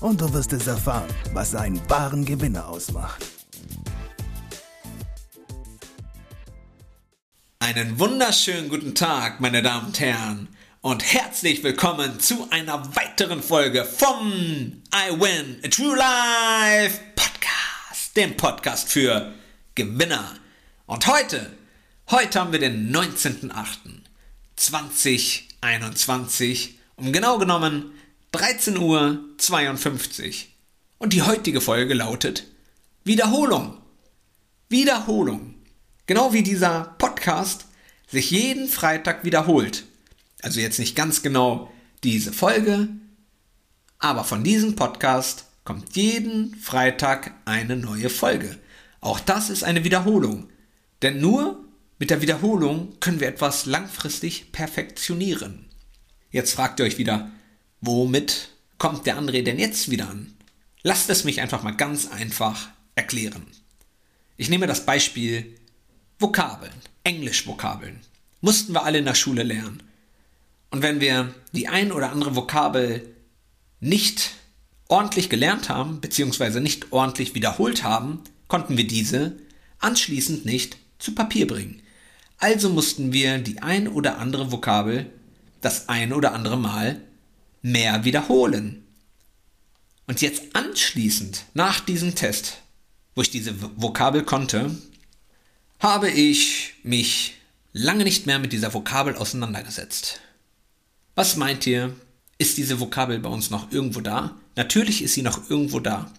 und du wirst es erfahren, was einen wahren Gewinner ausmacht. Einen wunderschönen guten Tag, meine Damen und Herren, und herzlich willkommen zu einer weiteren Folge vom I Win a True Life Podcast, dem Podcast für Gewinner. Und heute, heute haben wir den 19.08.2021, um genau genommen 13 Uhr 52. Und die heutige Folge lautet Wiederholung. Wiederholung. Genau wie dieser Podcast sich jeden Freitag wiederholt. Also jetzt nicht ganz genau diese Folge, aber von diesem Podcast kommt jeden Freitag eine neue Folge. Auch das ist eine Wiederholung. Denn nur mit der Wiederholung können wir etwas langfristig perfektionieren. Jetzt fragt ihr euch wieder, womit kommt der André denn jetzt wieder an? Lasst es mich einfach mal ganz einfach erklären. Ich nehme das Beispiel Vokabeln, Englischvokabeln. Mussten wir alle in der Schule lernen. Und wenn wir die ein oder andere Vokabel nicht ordentlich gelernt haben, beziehungsweise nicht ordentlich wiederholt haben, konnten wir diese anschließend nicht zu Papier bringen. Also mussten wir die ein oder andere Vokabel das ein oder andere Mal mehr wiederholen. Und jetzt anschließend, nach diesem Test, wo ich diese Vokabel konnte, habe ich mich lange nicht mehr mit dieser Vokabel auseinandergesetzt. Was meint ihr? Ist diese Vokabel bei uns noch irgendwo da? Natürlich ist sie noch irgendwo da.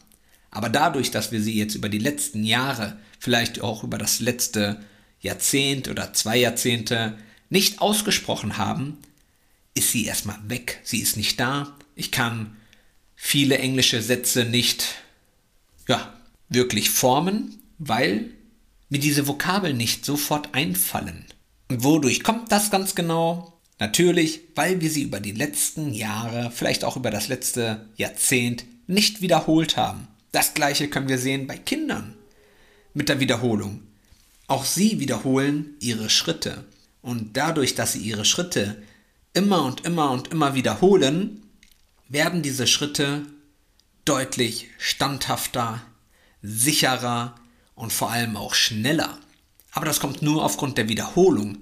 Aber dadurch, dass wir sie jetzt über die letzten Jahre, vielleicht auch über das letzte Jahrzehnt oder zwei Jahrzehnte nicht ausgesprochen haben, ist sie erstmal weg. Sie ist nicht da. Ich kann viele englische Sätze nicht, ja, wirklich formen, weil mir diese Vokabeln nicht sofort einfallen. Und wodurch kommt das ganz genau? Natürlich, weil wir sie über die letzten Jahre, vielleicht auch über das letzte Jahrzehnt nicht wiederholt haben. Das gleiche können wir sehen bei Kindern mit der Wiederholung. Auch sie wiederholen ihre Schritte. Und dadurch, dass sie ihre Schritte immer und immer und immer wiederholen, werden diese Schritte deutlich standhafter, sicherer und vor allem auch schneller. Aber das kommt nur aufgrund der Wiederholung.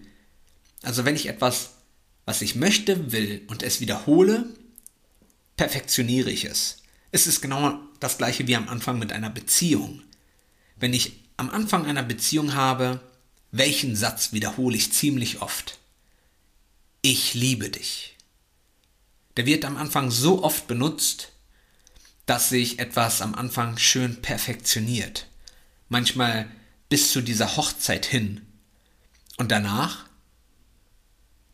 Also wenn ich etwas, was ich möchte, will und es wiederhole, perfektioniere ich es. Es ist genau das gleiche wie am Anfang mit einer Beziehung. Wenn ich am Anfang einer Beziehung habe, welchen Satz wiederhole ich ziemlich oft? Ich liebe dich. Der wird am Anfang so oft benutzt, dass sich etwas am Anfang schön perfektioniert. Manchmal bis zu dieser Hochzeit hin. Und danach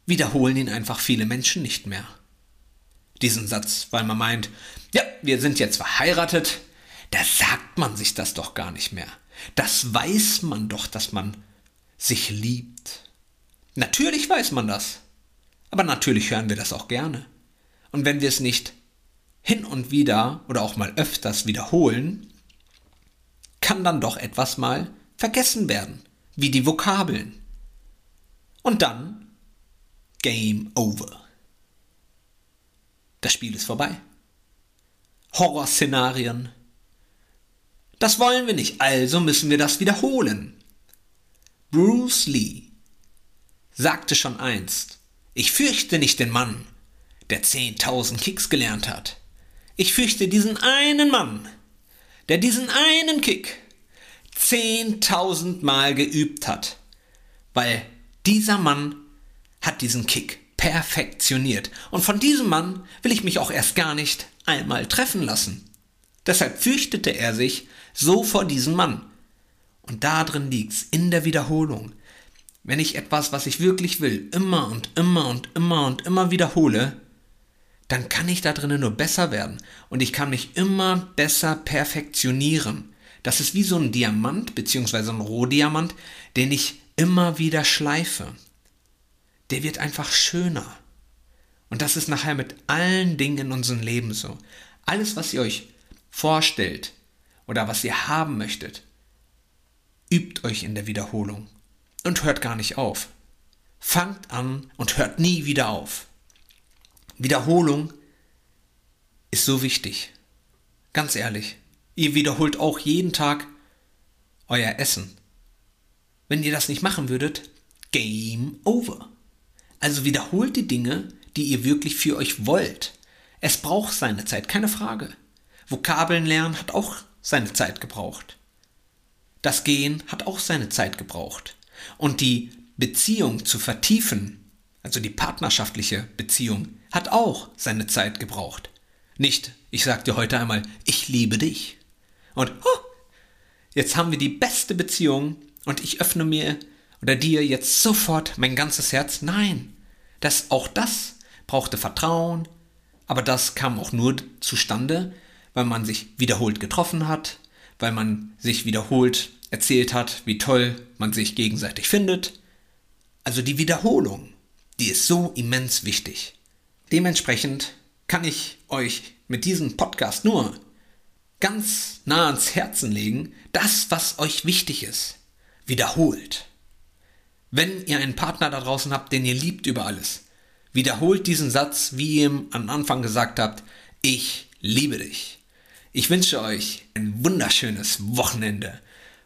wiederholen ihn einfach viele Menschen nicht mehr. Diesen Satz, weil man meint, ja, wir sind jetzt verheiratet, da sagt man sich das doch gar nicht mehr. Das weiß man doch, dass man sich liebt. Natürlich weiß man das. Aber natürlich hören wir das auch gerne. Und wenn wir es nicht hin und wieder oder auch mal öfters wiederholen, kann dann doch etwas mal vergessen werden, wie die Vokabeln. Und dann Game over. Das Spiel ist vorbei. Horrorszenarien. Das wollen wir nicht, also müssen wir das wiederholen. Bruce Lee sagte schon einst, ich fürchte nicht den Mann, der 10.000 Kicks gelernt hat. Ich fürchte diesen einen Mann, der diesen einen Kick 10.000 Mal geübt hat, weil dieser Mann hat diesen Kick perfektioniert. Und von diesem Mann will ich mich auch erst gar nicht einmal treffen lassen. Deshalb fürchtete er sich so vor diesem Mann. Und da drin liegt's, in der Wiederholung. Wenn ich etwas, was ich wirklich will, immer und immer und immer und immer wiederhole, dann kann ich da drinnen nur besser werden und ich kann mich immer besser perfektionieren. Das ist wie so ein Diamant bzw. ein Rohdiamant, den ich immer wieder schleife. Der wird einfach schöner. Und das ist nachher mit allen Dingen in unserem Leben so. Alles, was ihr euch vorstellt oder was ihr haben möchtet, übt euch in der Wiederholung und hört gar nicht auf. Fangt an und hört nie wieder auf. Wiederholung ist so wichtig. Ganz ehrlich, ihr wiederholt auch jeden Tag euer Essen. Wenn ihr das nicht machen würdet, Game over. Also wiederholt die Dinge, die ihr wirklich für euch wollt. Es braucht seine Zeit, keine Frage. Vokabeln lernen hat auch seine Zeit gebraucht. Das Gehen hat auch seine Zeit gebraucht. Und die Beziehung zu vertiefen, also die partnerschaftliche Beziehung, hat auch seine Zeit gebraucht. Nicht, ich sag dir heute einmal, ich liebe dich. Und oh, jetzt haben wir die beste Beziehung und ich öffne mir oder dir jetzt sofort mein ganzes Herz. Nein, das auch das brauchte Vertrauen, aber das kam auch nur zustande, weil man sich wiederholt getroffen hat, weil man sich wiederholt erzählt hat, wie toll man sich gegenseitig findet. Also die Wiederholung, die ist so immens wichtig. Dementsprechend kann ich euch mit diesem Podcast nur ganz nah ans Herzen legen, das, was euch wichtig ist, wiederholt. Wenn ihr einen Partner da draußen habt, den ihr liebt über alles, wiederholt diesen Satz, wie ihr ihm am Anfang gesagt habt, ich liebe dich. Ich wünsche euch ein wunderschönes Wochenende.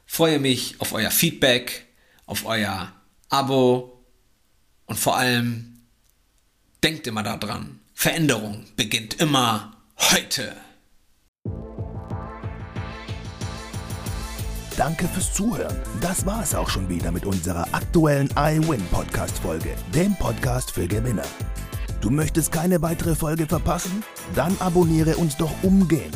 Freue mich auf euer Feedback, auf euer Abo und vor allem denkt immer daran, Veränderung beginnt immer heute. Danke fürs Zuhören. Das war es auch schon wieder mit unserer aktuellen iWin Podcast Folge, dem Podcast für Gewinner. Du möchtest keine weitere Folge verpassen? Dann abonniere uns doch umgehend